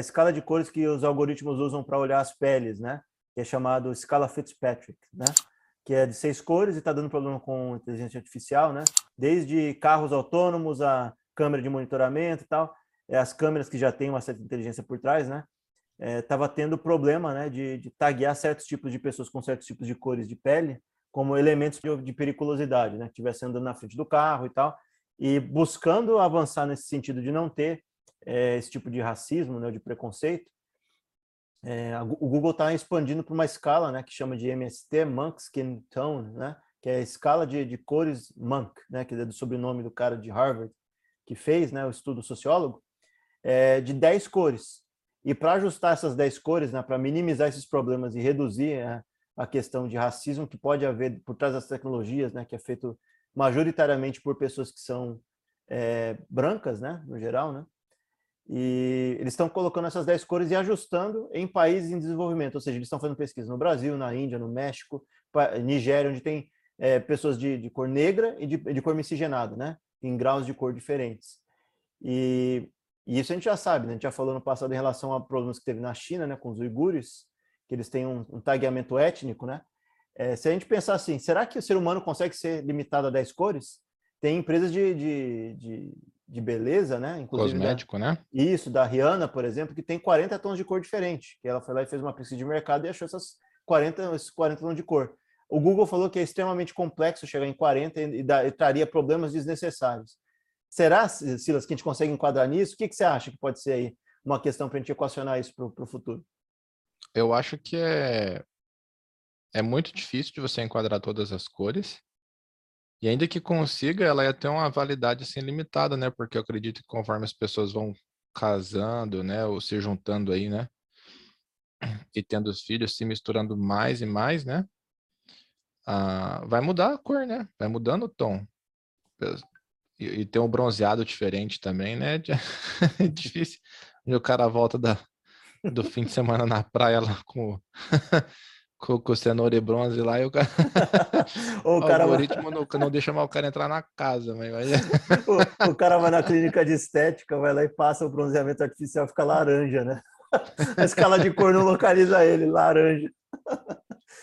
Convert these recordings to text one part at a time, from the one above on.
a escala de cores que os algoritmos usam para olhar as peles, né? Que é chamado escala Fitzpatrick, né? Que é de seis cores e está dando problema com inteligência artificial, né? Desde carros autônomos a câmera de monitoramento e tal, é, as câmeras que já têm uma certa inteligência por trás, né? Estava é, tendo problema, né? De, de taguear certos tipos de pessoas com certos tipos de cores de pele como elementos de, de periculosidade, né? Que estivesse andando na frente do carro e tal, e buscando avançar nesse sentido de não ter é, esse tipo de racismo, né, de preconceito, é, o Google está expandindo para uma escala, né, que chama de MST, Monk Skin Tone, né, que é a escala de, de cores Monk, né, que é do sobrenome do cara de Harvard que fez, né, o estudo sociólogo, é, de 10 cores. E para ajustar essas 10 cores, né, para minimizar esses problemas e reduzir a questão de racismo que pode haver por trás das tecnologias, né, que é feito majoritariamente por pessoas que são é, brancas, né, no geral, né, e eles estão colocando essas 10 cores e ajustando em países em desenvolvimento, ou seja, eles estão fazendo pesquisa no Brasil, na Índia, no México, Nigéria, onde tem é, pessoas de, de, cor negra e de, de, cor miscigenada, né? Em graus de cor diferentes. E, e, isso a gente já sabe, né? A gente já falou no passado em relação a problemas que teve na China, né? Com os uigures, que eles têm um, um tagueamento étnico, né? É, se a gente pensar assim, será que o ser humano consegue ser limitado a 10 cores? Tem empresas de, de, de de beleza, né? Inclusive Cosmético, da, né? Isso, da Rihanna, por exemplo, que tem 40 tons de cor diferente. Que ela foi lá e fez uma pesquisa de mercado e achou essas 40, esses 40 tons de cor. O Google falou que é extremamente complexo chegar em 40 e, e, e traria problemas desnecessários. Será, Silas, que a gente consegue enquadrar nisso? O que, que você acha que pode ser aí uma questão para a gente equacionar isso para o futuro? Eu acho que é, é muito difícil de você enquadrar todas as cores. E ainda que consiga, ela ia ter uma validade assim limitada, né? Porque eu acredito que conforme as pessoas vão casando, né, ou se juntando aí, né, e tendo os filhos, se misturando mais e mais, né, ah, vai mudar a cor, né? Vai mudando o tom. E, e tem um bronzeado diferente também, né? É difícil. E o cara volta da, do fim de semana na praia lá com com, com cenoura e bronze lá e o cara. o, cara algoritmo vai... não, não deixa mal o cara entrar na casa, mas. o, o, cara vai na clínica de estética, vai lá e passa o bronzeamento artificial, fica laranja, né? A escala de cor não localiza ele, laranja.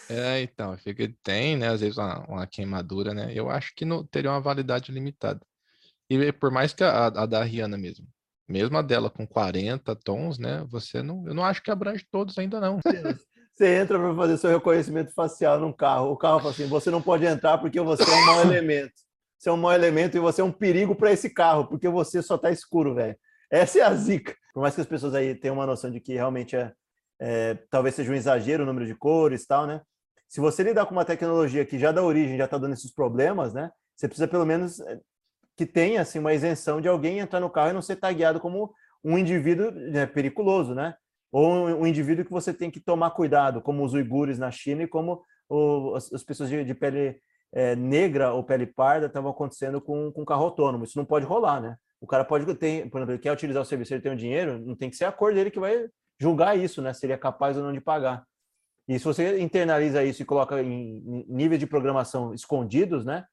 É, então, fica, tem, né? Às vezes uma, uma queimadura, né? Eu acho que não, teria uma validade limitada. E por mais que a, a da Rihanna mesmo, mesmo a dela com 40 tons, né? Você não, eu não acho que abrange todos ainda não. Você entra para fazer seu reconhecimento facial num carro. O carro fala assim: você não pode entrar porque você é um mau elemento. Você é um mau elemento e você é um perigo para esse carro, porque você só está escuro, velho. Essa é a zica. Por mais que as pessoas aí tenham uma noção de que realmente é, é talvez seja um exagero o número de cores e tal, né? Se você lidar com uma tecnologia que já da origem já está dando esses problemas, né? Você precisa pelo menos é, que tenha assim uma isenção de alguém entrar no carro e não ser tagueado como um indivíduo né, periculoso, né? Ou um, indivíduo que você tem que tomar cuidado, como os uigures na China e como o, as, as, pessoas de, de pele é, negra ou pele parda estavam acontecendo com, com carro autônomo. Isso não pode rolar, né? O cara pode ter, por exemplo, ele quer utilizar o serviço, ele tem o dinheiro, não tem que ser a cor dele que vai julgar isso, né? Seria capaz ou não de pagar. E se você internaliza isso e coloca em, em níveis de programação escondidos, né?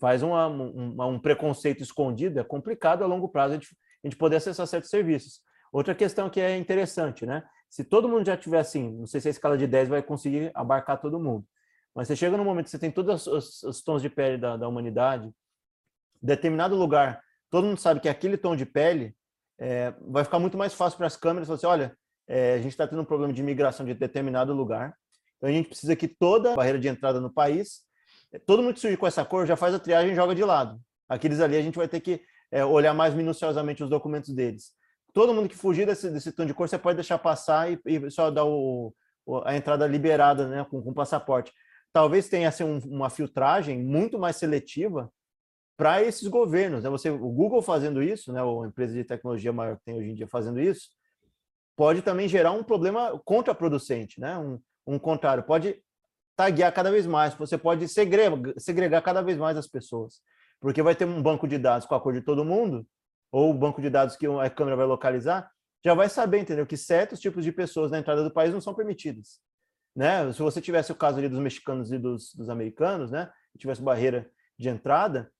Faz uma, um, um preconceito escondido, é complicado a longo prazo a gente, a gente poder acessar certos serviços. Outra questão que é interessante, né? Se todo mundo já tiver assim, não sei se a escala de 10 vai conseguir abarcar todo mundo, mas você chega num momento que você tem todos os, os tons de pele da, da, humanidade, determinado lugar, todo mundo sabe que aquele tom de pele é, vai ficar muito mais fácil para as câmeras falar assim, olha, é, a gente está tendo um problema de imigração de determinado lugar, então a gente precisa que toda barreira de entrada no país, todo mundo que surge com essa cor já faz a triagem e joga de lado. Aqueles ali a gente vai ter que é, olhar mais minuciosamente os documentos deles todo mundo que fugir desse, desse tom de cor, você pode deixar passar e, e só dar o, a entrada liberada né, com, com passaporte. Talvez tenha assim, um, uma filtragem muito mais seletiva para esses governos. Né? Você, o Google fazendo isso, né, ou a empresa de tecnologia maior que tem hoje em dia fazendo isso, pode também gerar um problema contraproducente, né? um, um contrário, pode taguear cada vez mais, você pode segregar, segregar cada vez mais as pessoas, porque vai ter um banco de dados com a cor de todo mundo, ou o banco de dados que a câmera vai localizar, já vai saber, entendeu? Que certos tipos de pessoas na entrada do país não são permitidas. Né? Se você tivesse o caso ali dos mexicanos e dos, dos americanos, né? tivesse barreira de entrada,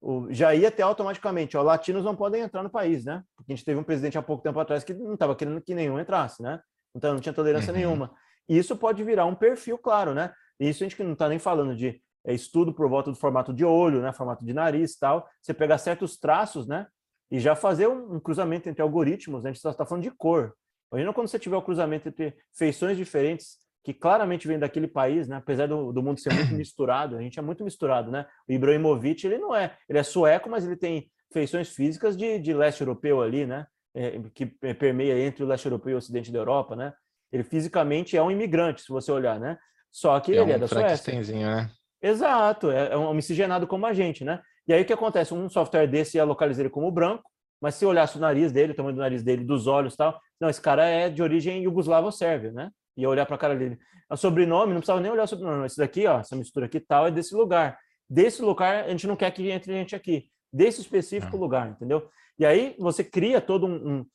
o, já ia ter automaticamente, ó, latinos não podem entrar no país, né? Porque a gente teve um presidente há pouco tempo atrás que não estava querendo que nenhum entrasse, né? Então não tinha tolerância uhum. nenhuma. E isso pode virar um perfil, claro, né? E isso a gente não está nem falando de é, estudo por volta do formato de olho, né? Formato de nariz tal. Você pegar certos traços, né? E já fazer um, um cruzamento entre algoritmos, né? a gente está falando de cor. Imagina quando você tiver o um cruzamento entre feições diferentes que claramente vem daquele país, né? Apesar do, do, mundo ser muito misturado, a gente é muito misturado, né? O Ibrahimovic, ele não é, ele é sueco, mas ele tem feições físicas de, de leste europeu ali, né? É, que permeia entre o leste europeu e o ocidente da Europa, né? Ele fisicamente é um imigrante, se você olhar, né? Só que é ele é um é da Suécia. Né? Exato, é, é um miscigenado como a gente, né? E aí o que acontece? Um software desse ia localizar ele como branco, mas se olhasse o nariz dele, o tamanho do nariz dele, dos olhos tal, não, esse cara é de origem iugoslavo-sérvia, né? ia olhar para a cara dele. O sobrenome, não precisava nem olhar o sobrenome. Esse daqui, ó, essa mistura aqui tal, é desse lugar. Desse lugar, a gente não quer que entre gente aqui. Desse específico ah. lugar, entendeu? E aí você cria todo um, um.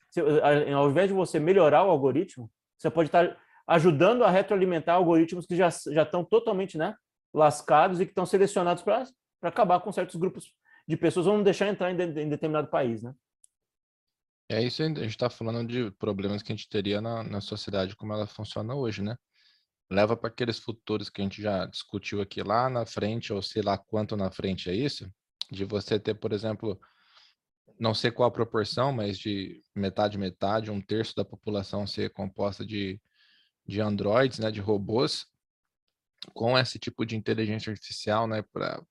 Ao invés de você melhorar o algoritmo, você pode estar ajudando a retroalimentar algoritmos que já, já estão totalmente né, lascados e que estão selecionados para acabar com certos grupos de pessoas ou não deixar entrar em, de, em determinado país, né? É isso, a gente está falando de problemas que a gente teria na, na sociedade como ela funciona hoje, né? Leva para aqueles futuros que a gente já discutiu aqui lá na frente, ou sei lá quanto na frente é isso, de você ter, por exemplo, não sei qual a proporção, mas de metade, metade, um terço da população ser composta de, de androides, né, de robôs, com esse tipo de inteligência artificial, né,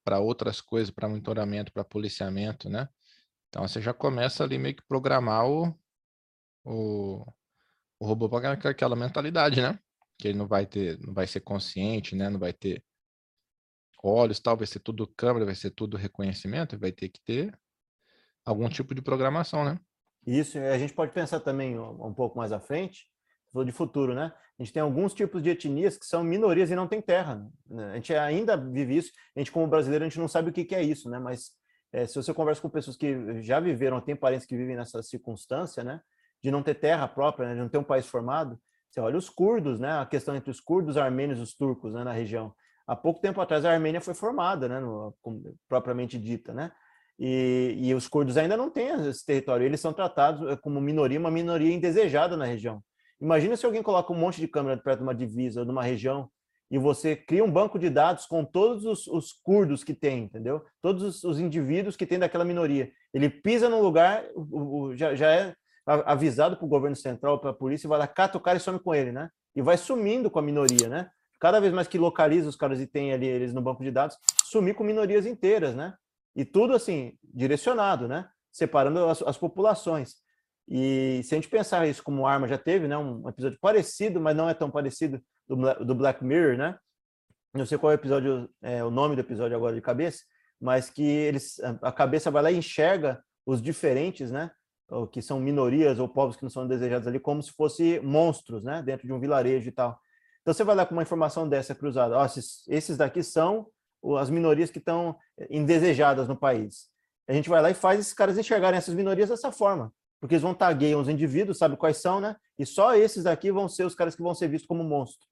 para outras coisas, para monitoramento, para policiamento, né? Então você já começa ali meio que programar o, o, o robô para aquela mentalidade, né? Que ele não vai ter, não vai ser consciente, né? Não vai ter olhos, tal, vai ser tudo câmera, vai ser tudo reconhecimento, vai ter que ter algum tipo de programação, né? Isso, a gente pode pensar também um pouco mais à frente, falou de futuro, né? A gente tem alguns tipos de etnias que são minorias e não tem terra. Né? A gente ainda vive isso, a gente como brasileiro, a gente não sabe o que, que é isso, né? Mas é, se você conversa com pessoas que já viveram, tem parentes que vivem nessa circunstância, né, de não ter terra própria, né, de não ter um país formado, você olha os curdos, né, a questão entre os curdos, armênios e os turcos, né, na região. Há pouco tempo atrás a Armênia foi formada, né, no, propriamente dita, né, e, e, os curdos ainda não têm esse território, eles são tratados eh, como minoria, uma minoria indesejada na região. Imagina se alguém coloca um monte de câmera perto de uma divisa de uma região e você cria um banco de dados com todos os, os curdos que tem, entendeu? Todos os, os, indivíduos que tem daquela minoria. Ele pisa num lugar, o, o, já, já é avisado para o governo central, para a polícia, e vai lá, cata o cara e some com ele, né? E vai sumindo com a minoria, né? Cada vez mais que localiza os caras e tem ali eles no banco de dados, sumir com minorias inteiras, né? E tudo assim, direcionado, né? Separando as, as populações. E se a gente pensar isso como arma, já teve né, um episódio parecido, mas não é tão parecido, do, do Black Mirror, né? Não sei qual é o episódio, é, o nome do episódio agora de cabeça, mas que eles, a cabeça vai lá e enxerga os diferentes, né? Ou que são minorias ou povos que não são desejados ali, como se fossem monstros, né? Dentro de um vilarejo e tal. Então você vai lá com uma informação dessa cruzada, ó, esses, esses daqui são as minorias que estão indesejadas no país. A gente vai lá e faz esses caras enxergarem essas minorias dessa forma, porque eles vão tagueiam os indivíduos, sabe quais são, né? E só esses daqui vão ser os caras que vão ser vistos como monstros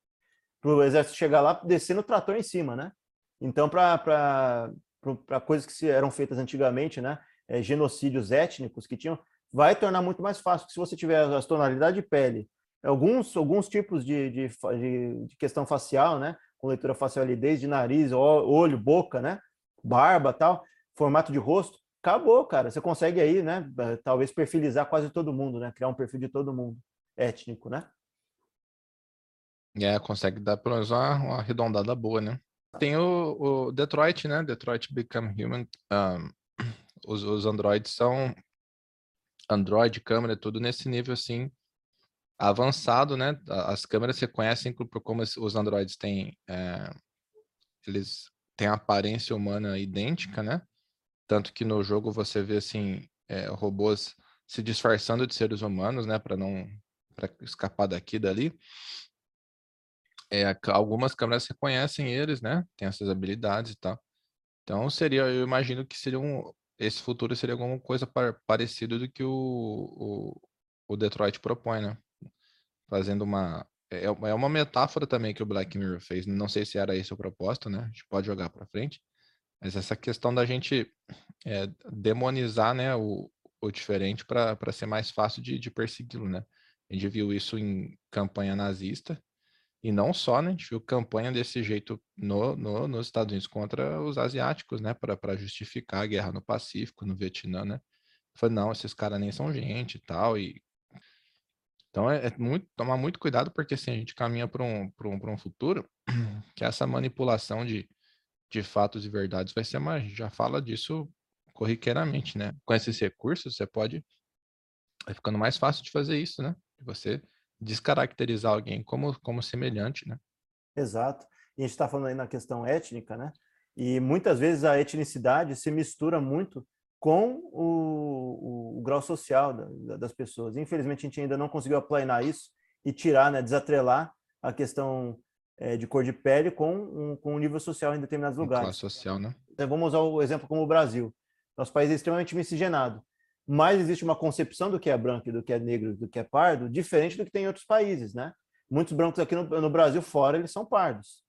para o exército chegar lá descendo o trator em cima, né? Então, para coisas que eram feitas antigamente, né? É, genocídios étnicos que tinham, vai tornar muito mais fácil se você tiver as tonalidades de pele, alguns, alguns tipos de, de, de, de questão facial, né? Com leitura facial desde nariz, olho, boca, né? Barba tal, formato de rosto, acabou, cara. Você consegue aí, né? Talvez perfilizar quase todo mundo, né? Criar um perfil de todo mundo étnico, né? É, consegue dar pelo menos uma, uma arredondada boa, né? Tem o, o Detroit, né? Detroit Become Human. Um, os, os Androids são Android, câmera, tudo nesse nível assim avançado, né? As câmeras se conhecem por como os Androids têm é, eles têm aparência humana idêntica, né? Tanto que no jogo você vê assim é, robôs se disfarçando de seres humanos, né? Para não para escapar daqui dali é, algumas câmeras reconhecem eles, né? Tem essas habilidades e tal. Então seria, eu imagino que seria um, esse futuro seria alguma coisa par, parecido do que o, o, o, Detroit propõe, né? Fazendo uma é, é uma metáfora também que o Black Mirror fez. Não sei se era esse o propósito, né? A gente pode jogar para frente. Mas essa questão da gente é, demonizar né, o, o diferente para ser mais fácil de, de persegui-lo, né? A gente viu isso em campanha nazista, e não só, né? A gente viu campanha desse jeito no, no, nos Estados Unidos contra os asiáticos, né? Para justificar a guerra no Pacífico, no Vietnã, né? Falei, não, esses caras nem são gente e tal. E... Então é, é, muito, tomar muito cuidado, porque assim, a gente caminha para um, um, um futuro que essa manipulação de, de fatos e verdades vai ser mais. A já fala disso corriqueiramente, né? Com esses recursos, você pode. Vai ficando mais fácil de fazer isso, né? Você descaracterizar alguém como, como semelhante, né? Exato. E a gente está falando aí na questão étnica, né? E muitas vezes a etnicidade se mistura muito com o, o, o grau social da, das pessoas. Infelizmente, a gente ainda não conseguiu aplanar isso e tirar, né, desatrelar a questão é, de cor de pele com um, com um nível social em determinados lugares. Classe social, né? Então, vamos usar o exemplo como o Brasil. Nosso país é extremamente miscigenado mas existe uma concepção do que é branco do que é negro, do que é pardo, diferente do que tem em outros países, né? Muitos brancos aqui no, no Brasil fora, eles são pardos.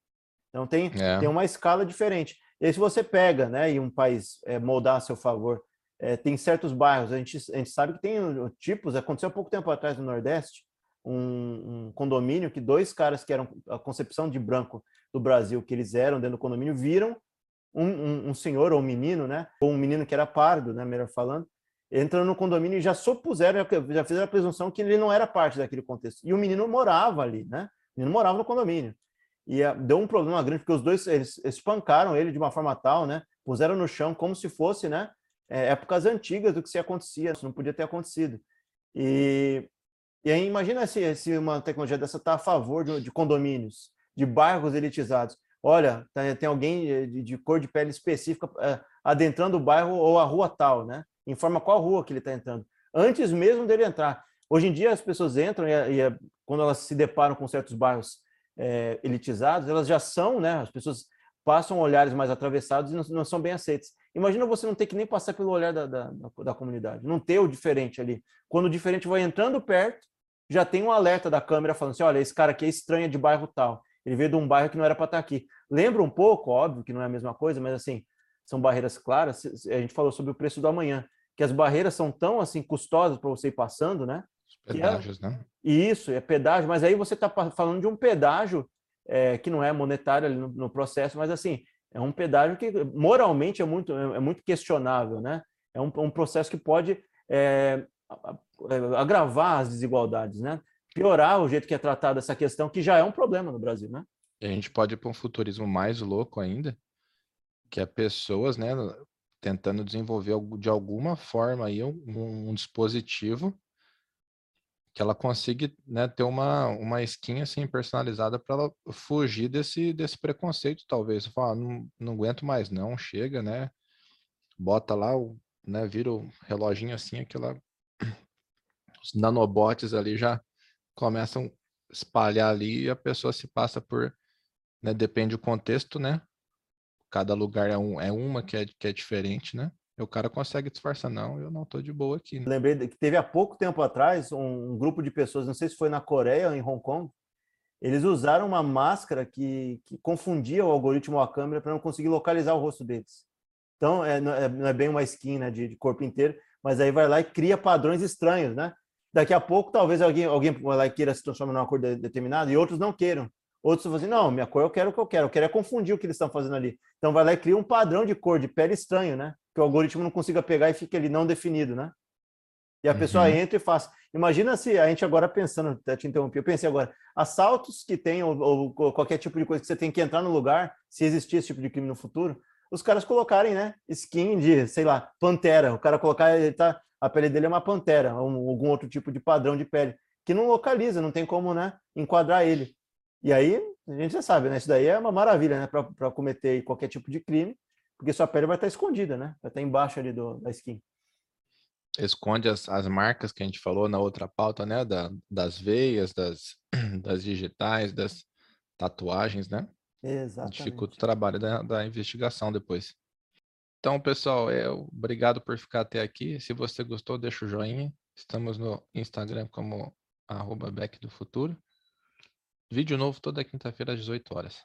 Então tem, é. tem uma escala diferente. E aí, se você pega, né, e um país é, moldar a seu favor, é, tem certos bairros, a gente, a gente sabe que tem tipos, aconteceu há pouco tempo atrás no Nordeste, um, um, condomínio que dois caras que eram a concepção de branco do Brasil, que eles eram dentro do condomínio, viram um, um, um senhor ou um menino, né, ou um menino que era pardo, né, melhor falando, entrando no condomínio e já supuseram, já fizeram a presunção que ele não era parte daquele contexto. E o menino morava ali, né? O menino morava no condomínio. E uh, deu um problema grande, porque os dois eles espancaram ele de uma forma tal, né? Puseram no chão como se fosse, né? É, épocas antigas do que se acontecia, isso não podia ter acontecido. E, e aí imagina se, se uma tecnologia dessa está a favor de, de, condomínios, de bairros elitizados. Olha, tem, tem alguém de, de, cor de pele específica é, adentrando o bairro ou a rua tal, né? informa qual rua que ele está entrando, antes mesmo dele entrar. Hoje em dia as pessoas entram e, e quando elas se deparam com certos bairros é, elitizados, elas já são, né? As pessoas passam olhares mais atravessados e não, não, são bem aceitas. Imagina você não ter que nem passar pelo olhar da, da, da, comunidade, não ter o diferente ali. Quando o diferente vai entrando perto, já tem um alerta da câmera falando assim, olha, esse cara aqui é estranho de bairro tal. Ele veio de um bairro que não era para estar tá aqui. Lembra um pouco, óbvio que não é a mesma coisa, mas assim, são barreiras claras. A gente falou sobre o preço do amanhã, que as barreiras são tão assim custosas para você ir passando, né? Os pedágios, é... né? Isso, é pedágio, mas aí você está falando de um pedágio é, que não é monetário no, no, processo, mas assim, é um pedágio que moralmente é muito, é, é muito questionável, né? É um, um processo que pode é, agravar as desigualdades, né? Piorar o jeito que é tratada essa questão, que já é um problema no Brasil, né? A gente pode ir para um futurismo mais louco ainda, que é pessoas, né, tentando desenvolver de alguma forma aí um, um dispositivo que ela consiga né, ter uma, uma skin assim personalizada para ela fugir desse, desse preconceito, talvez. Falar, ah, não, não aguento mais, não, chega, né? Bota lá, o, né, vira o reloginho assim, aquela. Os nanobots ali já começam a espalhar ali e a pessoa se passa por. Né, depende do contexto, né? cada lugar é, um, é uma que é, que é diferente, né? O cara consegue disfarçar, não, eu não tô de boa aqui. Né? Lembrei que teve há pouco tempo atrás um, um, grupo de pessoas, não sei se foi na Coreia ou em Hong Kong, eles usaram uma máscara que, que confundia o algoritmo ou a câmera para não conseguir localizar o rosto deles. Então, é, não, é, não é bem uma skin né, de, de, corpo inteiro, mas aí vai lá e cria padrões estranhos, né? Daqui a pouco, talvez alguém, alguém queira se transformar numa cor de, determinada e outros não queiram. Outros falam assim, não, minha cor eu quero o que eu quero, eu quero é confundir o que eles estão fazendo ali. Então vai lá e cria um padrão de cor, de pele estranho, né? Que o algoritmo não consiga pegar e fique ali não definido, né? E a uhum. pessoa entra e faz. Imagina se a gente agora pensando, até te interrompi, eu pensei agora, assaltos que tem, ou, ou, qualquer tipo de coisa que você tem que entrar no lugar, se existir esse tipo de crime no futuro, os caras colocarem, né? Skin de, sei lá, pantera. O cara colocar, ele tá, a pele dele é uma pantera, um, algum outro tipo de padrão de pele, que não localiza, não tem como, né? Enquadrar ele. E aí, a gente já sabe, né? Isso daí é uma maravilha, né? Para cometer qualquer tipo de crime, porque sua pele vai estar escondida, né? Vai estar embaixo ali do, da skin. Esconde as, as marcas que a gente falou na outra pauta, né? Da, das veias, das, das digitais, das tatuagens, né? Exatamente. Dificulta o trabalho da, da investigação depois. Então, pessoal, é, obrigado por ficar até aqui. Se você gostou, deixa o joinha. Estamos no Instagram como arroba Back do Futuro. Vídeo novo toda quinta-feira às 18 horas.